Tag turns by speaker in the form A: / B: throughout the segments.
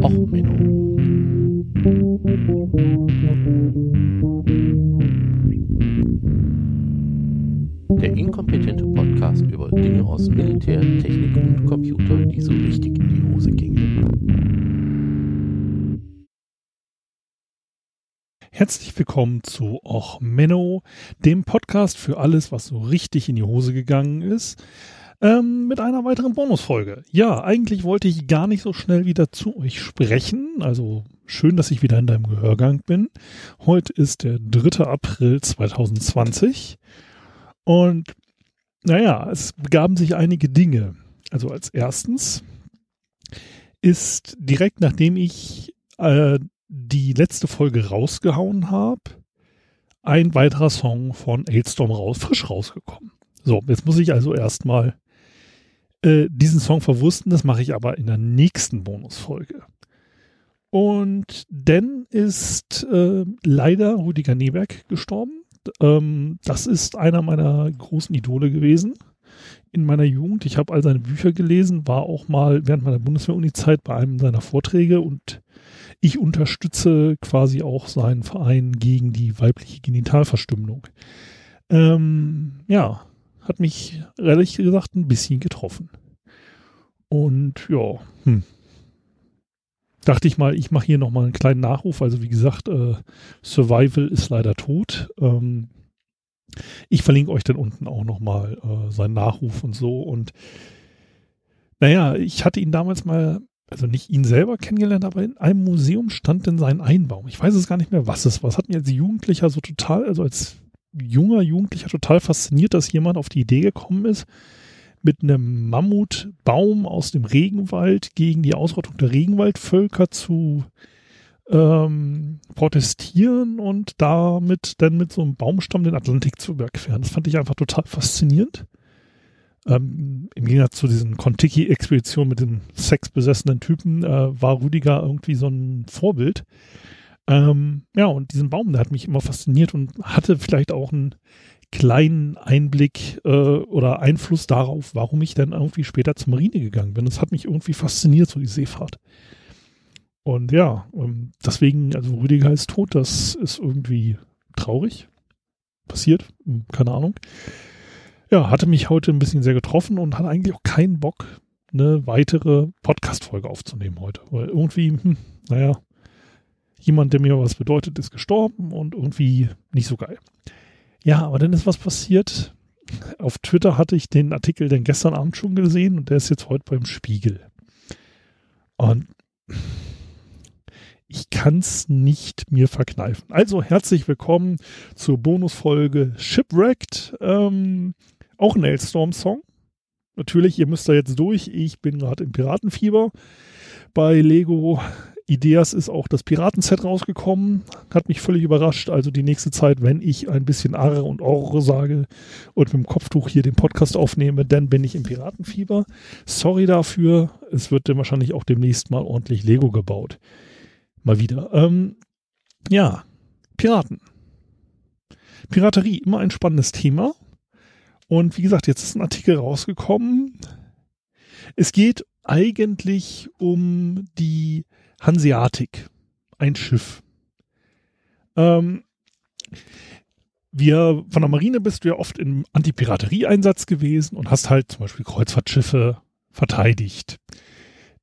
A: Och Menno. Der inkompetente Podcast über Dinge aus Militär, Technik und Computer, die so richtig in die Hose gingen.
B: Herzlich willkommen zu Och Menno, dem Podcast für alles, was so richtig in die Hose gegangen ist ähm, mit einer weiteren Bonusfolge. Ja, eigentlich wollte ich gar nicht so schnell wieder zu euch sprechen. Also schön, dass ich wieder in deinem Gehörgang bin. Heute ist der 3. April 2020 und naja, es begaben sich einige Dinge. Also als erstens ist direkt nachdem ich äh, die letzte Folge rausgehauen habe, ein weiterer Song von Ailstorm raus, frisch rausgekommen. So, jetzt muss ich also erstmal äh, diesen Song verwussten. Das mache ich aber in der nächsten Bonusfolge. Und dann ist äh, leider Rüdiger Neberg gestorben. Ähm, das ist einer meiner großen Idole gewesen in meiner Jugend. Ich habe all seine Bücher gelesen, war auch mal während meiner Bundeswehr-Uni-Zeit bei einem seiner Vorträge und ich unterstütze quasi auch seinen Verein gegen die weibliche Genitalverstümmelung. Ähm, ja, hat mich ehrlich gesagt ein bisschen getroffen. Und ja, hm. dachte ich mal, ich mache hier nochmal einen kleinen Nachruf. Also wie gesagt, äh, Survival ist leider tot. Ähm, ich verlinke euch dann unten auch nochmal äh, seinen Nachruf und so. Und naja, ich hatte ihn damals mal, also nicht ihn selber kennengelernt, aber in einem Museum stand denn sein Einbaum. Ich weiß es gar nicht mehr, was es war. Es hat mich als Jugendlicher so total, also als junger Jugendlicher total fasziniert, dass jemand auf die Idee gekommen ist, mit einem Mammutbaum aus dem Regenwald gegen die Ausrottung der Regenwaldvölker zu ähm, protestieren und damit dann mit so einem Baumstamm den Atlantik zu überqueren. Das fand ich einfach total faszinierend. Ähm, Im Gegensatz zu diesen Kontiki-Expeditionen mit den sexbesessenen Typen äh, war Rüdiger irgendwie so ein Vorbild. Ähm, ja, und diesen Baum, der hat mich immer fasziniert und hatte vielleicht auch einen kleinen Einblick äh, oder Einfluss darauf, warum ich dann irgendwie später zur Marine gegangen bin. Das hat mich irgendwie fasziniert, so die Seefahrt. Und ja, ähm, deswegen, also Rüdiger ist tot, das ist irgendwie traurig. Passiert, hm, keine Ahnung. Ja, hatte mich heute ein bisschen sehr getroffen und hatte eigentlich auch keinen Bock, eine weitere Podcast-Folge aufzunehmen heute. Weil irgendwie, hm, naja, jemand, der mir was bedeutet, ist gestorben und irgendwie nicht so geil. Ja, aber dann ist was passiert. Auf Twitter hatte ich den Artikel denn gestern Abend schon gesehen und der ist jetzt heute beim Spiegel. Und ich kann es nicht mir verkneifen. Also herzlich willkommen zur Bonusfolge Shipwrecked. Ähm, auch ein Hailstorm-Song. Natürlich, ihr müsst da jetzt durch. Ich bin gerade im Piratenfieber. Bei Lego Ideas ist auch das Piratenset rausgekommen. Hat mich völlig überrascht. Also die nächste Zeit, wenn ich ein bisschen Arre und Orre sage und mit dem Kopftuch hier den Podcast aufnehme, dann bin ich im Piratenfieber. Sorry dafür. Es wird dann wahrscheinlich auch demnächst mal ordentlich Lego gebaut. Mal wieder. Ähm, ja, Piraten. Piraterie, immer ein spannendes Thema. Und wie gesagt, jetzt ist ein Artikel rausgekommen. Es geht eigentlich um die Hanseatic, ein Schiff. Ähm, wir von der Marine bist du ja oft im Antipiraterie-Einsatz gewesen und hast halt zum Beispiel Kreuzfahrtschiffe verteidigt.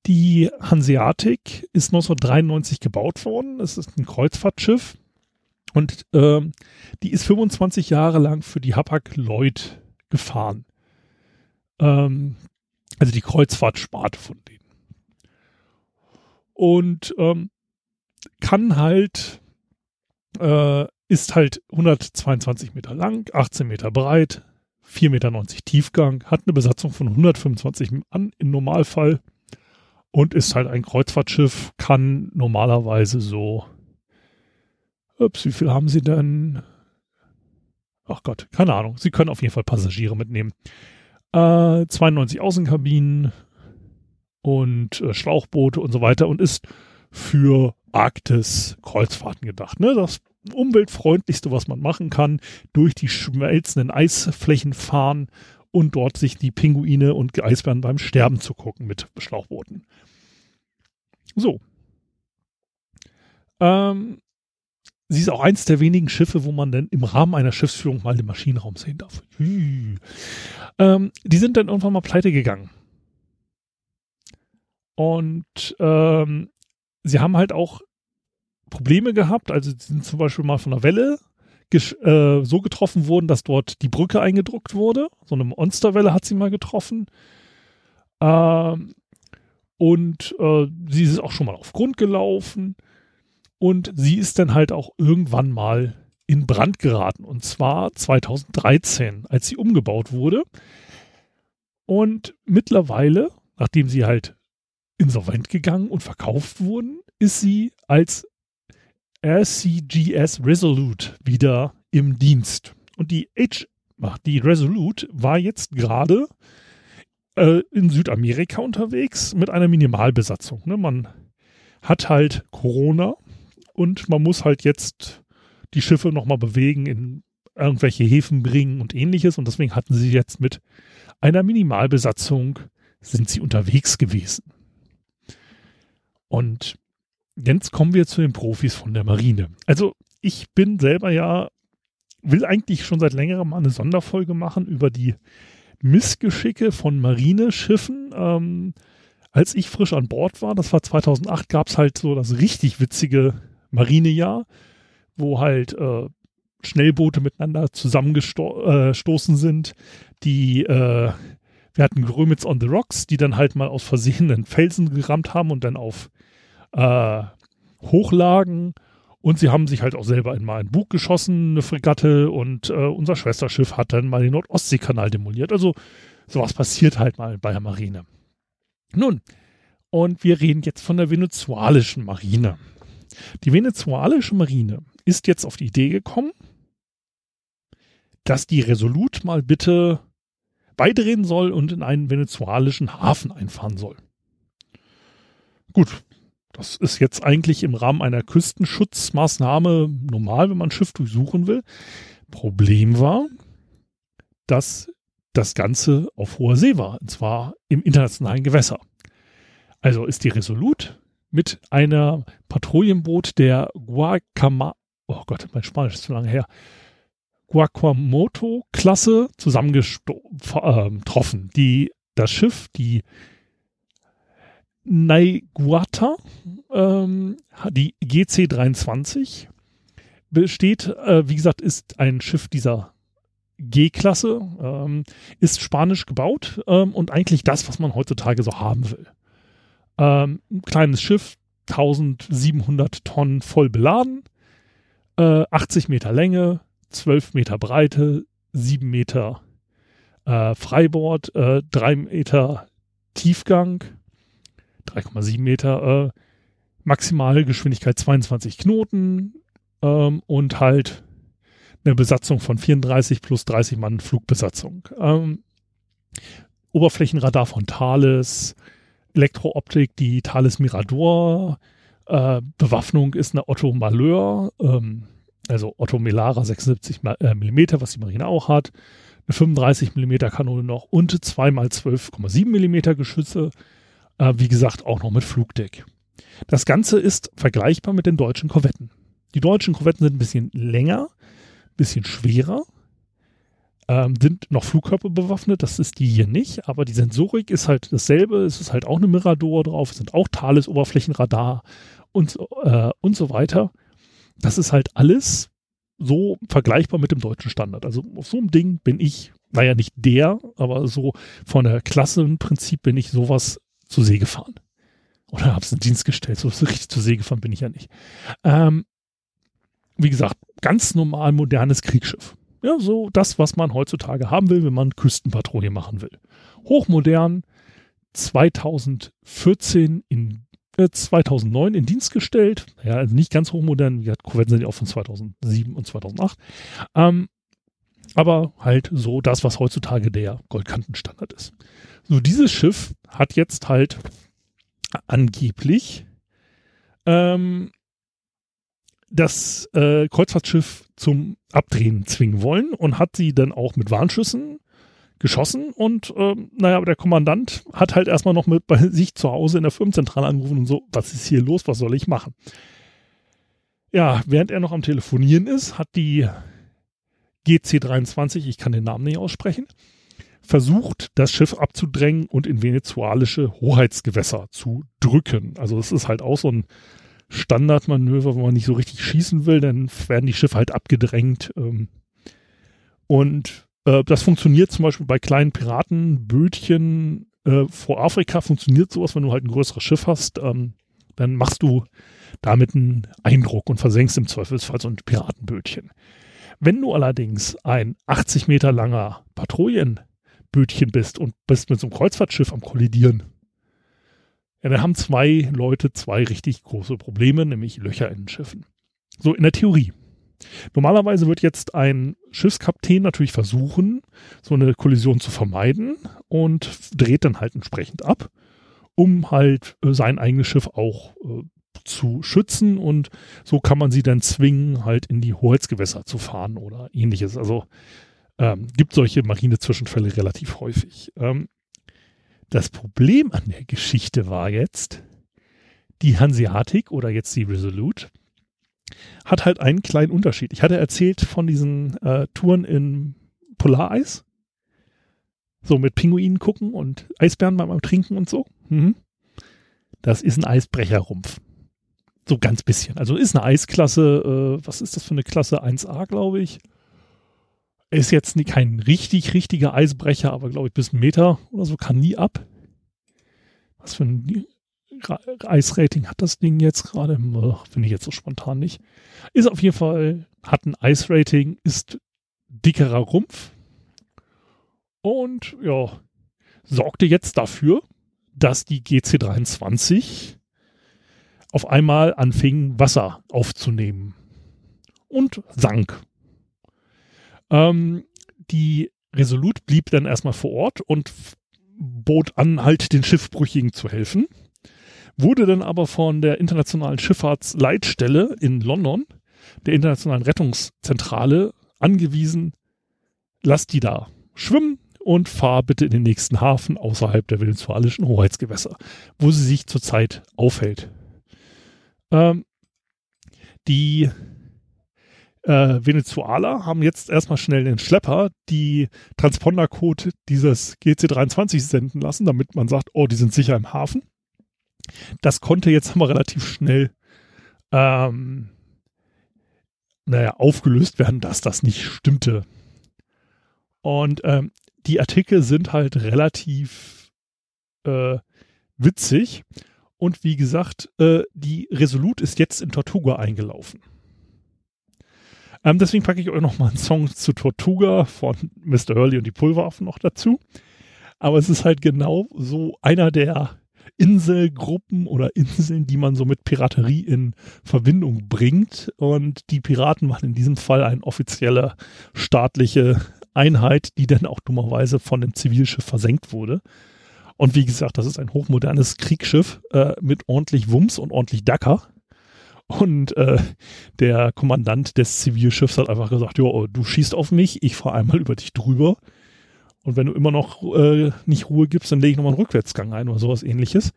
B: Die Hanseatic ist 1993 gebaut worden. Es ist ein Kreuzfahrtschiff und ähm, die ist 25 Jahre lang für die Hapag-Lloyd gefahren. Ähm, also die Kreuzfahrtsparte von denen und ähm, kann halt, äh, ist halt 122 Meter lang, 18 Meter breit, 4,90 Meter Tiefgang, hat eine Besatzung von 125 Mann im Normalfall und ist halt ein Kreuzfahrtschiff, kann normalerweise so, ups, wie viel haben sie denn? Ach Gott, keine Ahnung. Sie können auf jeden Fall Passagiere mitnehmen. Äh, 92 Außenkabinen, und äh, Schlauchboote und so weiter und ist für Arktis-Kreuzfahrten gedacht. Ne? Das umweltfreundlichste, was man machen kann, durch die schmelzenden Eisflächen fahren und dort sich die Pinguine und Eisbären beim Sterben zu gucken mit Schlauchbooten. So, Ähm, sie ist auch eins der wenigen Schiffe, wo man dann im Rahmen einer Schiffsführung mal den Maschinenraum sehen darf. Ähm, die sind dann irgendwann mal pleite gegangen. Und ähm, sie haben halt auch Probleme gehabt. Also sie sind zum Beispiel mal von einer Welle äh, so getroffen worden, dass dort die Brücke eingedruckt wurde. So eine Monsterwelle hat sie mal getroffen. Ähm, und äh, sie ist auch schon mal auf Grund gelaufen. Und sie ist dann halt auch irgendwann mal in Brand geraten. Und zwar 2013, als sie umgebaut wurde. Und mittlerweile, nachdem sie halt insolvent gegangen und verkauft wurden, ist sie als RCGS Resolute wieder im Dienst. Und die H, die Resolute war jetzt gerade äh, in Südamerika unterwegs mit einer Minimalbesatzung. Ne? Man hat halt Corona und man muss halt jetzt die Schiffe nochmal bewegen, in irgendwelche Häfen bringen und ähnliches. Und deswegen hatten sie jetzt mit einer Minimalbesatzung sind sie unterwegs gewesen. Und jetzt kommen wir zu den Profis von der Marine. Also ich bin selber ja, will eigentlich schon seit längerem mal eine Sonderfolge machen über die Missgeschicke von Marineschiffen. Ähm, als ich frisch an Bord war, das war 2008, gab es halt so das richtig witzige Marinejahr, wo halt äh, Schnellboote miteinander zusammengestoßen äh, sind, die äh, wir hatten Grömitz on the Rocks, die dann halt mal aus Versehen einen Felsen gerammt haben und dann auf äh, hochlagen. Und sie haben sich halt auch selber einmal ein Bug geschossen, eine Fregatte, und äh, unser Schwesterschiff hat dann mal den Nordostseekanal demoliert. Also sowas passiert halt mal bei der Marine. Nun, und wir reden jetzt von der venezuelischen Marine. Die venezuelische Marine ist jetzt auf die Idee gekommen, dass die Resolut mal bitte beidrehen soll und in einen venezuelischen Hafen einfahren soll. Gut, das ist jetzt eigentlich im Rahmen einer Küstenschutzmaßnahme normal, wenn man ein Schiff durchsuchen will. Problem war, dass das Ganze auf hoher See war, und zwar im internationalen Gewässer. Also ist die Resolut mit einer Patrouillenboot der Guacama, oh Gott, mein Spanisch ist zu lange her, Guacamoto-Klasse zusammengetroffen. Die, das Schiff, die Naiguata, ähm, die GC23, besteht, äh, wie gesagt, ist ein Schiff dieser G-Klasse, ähm, ist spanisch gebaut ähm, und eigentlich das, was man heutzutage so haben will. Ähm, ein kleines Schiff, 1700 Tonnen voll beladen, äh, 80 Meter Länge, 12 Meter Breite, 7 Meter äh, Freibord, äh, 3 Meter Tiefgang, 3,7 Meter, äh, maximale Geschwindigkeit 22 Knoten ähm, und halt eine Besatzung von 34 plus 30 Mann Flugbesatzung. Ähm, Oberflächenradar von Thales, Elektrooptik, die Thales Mirador, äh, Bewaffnung ist eine Otto Malheur, ähm, also Otto Melara 76 äh, mm, was die Marine auch hat, eine 35 mm Kanone noch und zweimal 12,7 mm Geschütze, äh, wie gesagt, auch noch mit Flugdeck. Das Ganze ist vergleichbar mit den deutschen Korvetten. Die deutschen Korvetten sind ein bisschen länger, ein bisschen schwerer, ähm, sind noch Flugkörper bewaffnet, das ist die hier nicht, aber die Sensorik ist halt dasselbe, es ist halt auch eine Mirador drauf, es sind auch Thales Oberflächenradar und, äh, und so weiter. Das ist halt alles so vergleichbar mit dem deutschen Standard. Also auf so einem Ding bin ich, naja, nicht der, aber so von der Klasse im Prinzip bin ich sowas zur See gefahren. Oder habe es in Dienst gestellt. So richtig zur See gefahren bin ich ja nicht. Ähm, wie gesagt, ganz normal modernes Kriegsschiff. Ja, so das, was man heutzutage haben will, wenn man Küstenpatrouille machen will. Hochmodern, 2014 in äh, 2009 in Dienst gestellt. Ja, also nicht ganz hochmodern. Wie gesagt, Korvetten sind ja auch von 2007 und 2008. Ähm, aber halt so das, was heutzutage der Goldkantenstandard ist. So, dieses Schiff hat jetzt halt angeblich ähm, das äh, Kreuzfahrtschiff zum Abdrehen zwingen wollen und hat sie dann auch mit Warnschüssen geschossen und ähm, naja, aber der Kommandant hat halt erstmal noch mit bei sich zu Hause in der Firmenzentrale angerufen und so, was ist hier los, was soll ich machen? Ja, während er noch am Telefonieren ist, hat die GC23, ich kann den Namen nicht aussprechen, versucht, das Schiff abzudrängen und in venezuelische Hoheitsgewässer zu drücken. Also es ist halt auch so ein Standardmanöver, wo man nicht so richtig schießen will, dann werden die Schiffe halt abgedrängt. Ähm, und äh, das funktioniert zum Beispiel bei kleinen Piratenbötchen äh, vor Afrika, funktioniert sowas, wenn du halt ein größeres Schiff hast, ähm, dann machst du damit einen Eindruck und versenkst im Zweifelsfall so ein Piratenbötchen. Wenn du allerdings ein 80 Meter langer Patrouillenbötchen bist und bist mit so einem Kreuzfahrtschiff am Kollidieren, ja, dann haben zwei Leute zwei richtig große Probleme, nämlich Löcher in den Schiffen. So in der Theorie. Normalerweise wird jetzt ein Schiffskapitän natürlich versuchen, so eine Kollision zu vermeiden und dreht dann halt entsprechend ab, um halt äh, sein eigenes Schiff auch äh, zu schützen und so kann man sie dann zwingen, halt in die Hoheitsgewässer zu fahren oder ähnliches. Also ähm, gibt solche Marinezwischenfälle relativ häufig. Ähm, das Problem an der Geschichte war jetzt, die Hanseatic oder jetzt die Resolute hat halt einen kleinen Unterschied. Ich hatte erzählt von diesen äh, Touren in Polareis. So mit Pinguinen gucken und Eisbären beim Trinken und so. Mhm. Das ist ein Eisbrecherrumpf. So ganz bisschen. Also ist eine Eisklasse, äh, was ist das für eine Klasse? 1a, glaube ich. Ist jetzt kein richtig, richtiger Eisbrecher, aber glaube ich bis einen Meter oder so kann nie ab. Was für ein Eisrating hat das Ding jetzt gerade? Finde ich jetzt so spontan nicht. Ist auf jeden Fall, hat ein Eisrating, ist dickerer Rumpf und ja, sorgte jetzt dafür, dass die GC23 auf einmal anfing, Wasser aufzunehmen und sank. Ähm, die Resolut blieb dann erstmal vor Ort und bot an, halt den Schiffbrüchigen zu helfen, wurde dann aber von der Internationalen Schifffahrtsleitstelle in London, der Internationalen Rettungszentrale, angewiesen, lass die da schwimmen und fahr bitte in den nächsten Hafen außerhalb der venezuelischen Hoheitsgewässer, wo sie sich zurzeit aufhält. Ähm, die äh, Venezuela haben jetzt erstmal schnell den Schlepper die Transpondercode dieses GC23 senden lassen, damit man sagt, oh, die sind sicher im Hafen. Das konnte jetzt aber relativ schnell ähm, naja, aufgelöst werden, dass das nicht stimmte. Und ähm, die Artikel sind halt relativ äh, witzig. Und wie gesagt, äh, die Resolut ist jetzt in Tortuga eingelaufen. Ähm, deswegen packe ich euch noch mal einen Song zu Tortuga von Mr. Hurley und die Pulverwaffen noch dazu. Aber es ist halt genau so einer der Inselgruppen oder Inseln, die man so mit Piraterie in Verbindung bringt. Und die Piraten waren in diesem Fall eine offizielle staatliche Einheit, die dann auch dummerweise von einem Zivilschiff versenkt wurde. Und wie gesagt, das ist ein hochmodernes Kriegsschiff äh, mit ordentlich Wumms und ordentlich Dacker. Und äh, der Kommandant des Zivilschiffs hat einfach gesagt, jo, du schießt auf mich, ich fahre einmal über dich drüber. Und wenn du immer noch äh, nicht Ruhe gibst, dann lege ich nochmal einen Rückwärtsgang ein oder sowas ähnliches.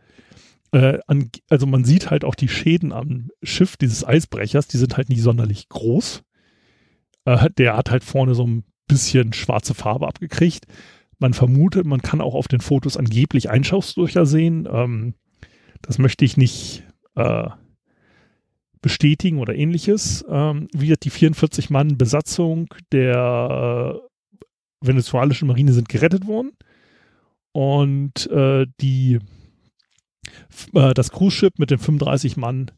B: Äh, an, also man sieht halt auch die Schäden am Schiff dieses Eisbrechers, die sind halt nicht sonderlich groß. Äh, der hat halt vorne so ein bisschen schwarze Farbe abgekriegt. Man vermutet, man kann auch auf den Fotos angeblich Einschauslöcher sehen. Ähm, das möchte ich nicht äh, bestätigen oder ähnliches. Ähm, wie die 44 Mann Besatzung der äh, venezuelischen Marine sind gerettet worden. Und äh, die, äh, das Cruise-Ship mit den 35 Mann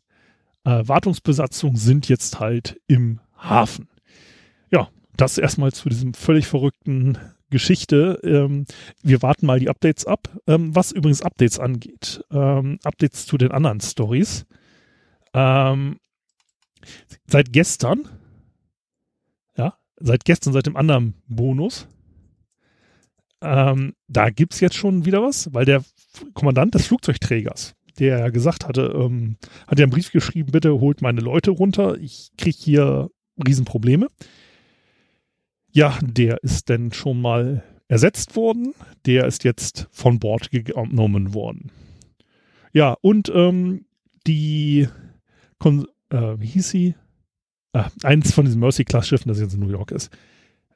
B: äh, Wartungsbesatzung sind jetzt halt im Hafen. Ja, das erstmal zu diesem völlig verrückten Geschichte. Ähm, wir warten mal die Updates ab. Ähm, was übrigens Updates angeht, ähm, Updates zu den anderen Stories. Ähm, seit gestern, ja, seit gestern, seit dem anderen Bonus, ähm, da gibt es jetzt schon wieder was, weil der Kommandant des Flugzeugträgers, der ja gesagt hatte, ähm, hat ja einen Brief geschrieben, bitte holt meine Leute runter, ich kriege hier Riesenprobleme. Ja, der ist dann schon mal ersetzt worden. Der ist jetzt von Bord genommen worden. Ja, und ähm, die, Kon äh, wie hieß sie? äh, eins von diesen Mercy-Class-Schiffen, das jetzt in New York ist.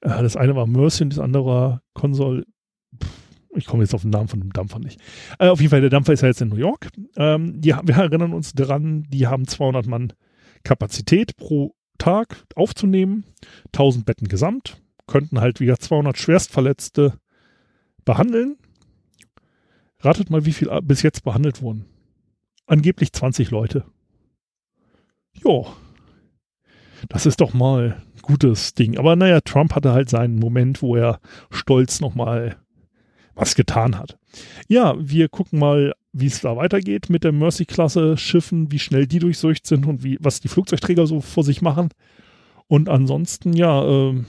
B: Äh, das eine war Mercy und das andere war Console. Ich komme jetzt auf den Namen von dem Dampfer nicht. Äh, auf jeden Fall, der Dampfer ist ja jetzt in New York. Ähm, die, wir erinnern uns daran, die haben 200 Mann Kapazität pro Tag aufzunehmen, 1000 Betten gesamt, könnten halt wieder 200 Schwerstverletzte behandeln. Ratet mal, wie viel bis jetzt behandelt wurden. Angeblich 20 Leute. Jo. Das ist doch mal ein gutes Ding. Aber naja, Trump hatte halt seinen Moment, wo er stolz nochmal was getan hat. Ja, wir gucken mal, wie es da weitergeht mit der Mercy-Klasse Schiffen, wie schnell die durchseucht sind und wie, was die Flugzeugträger so vor sich machen. Und ansonsten, ja, äh,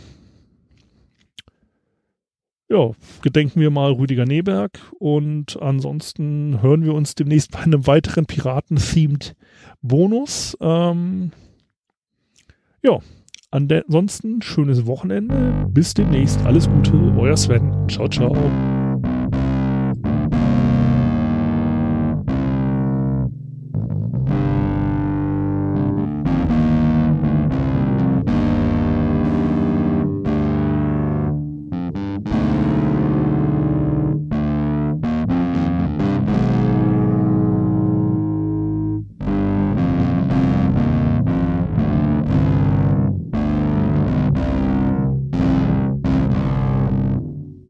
B: ja, gedenken wir mal Rüdiger Neberg und ansonsten hören wir uns demnächst bei einem weiteren Piraten-themed Bonus. Ähm, ja, ansonsten schönes Wochenende. Bis demnächst. Alles Gute. Euer Sven. Ciao, ciao.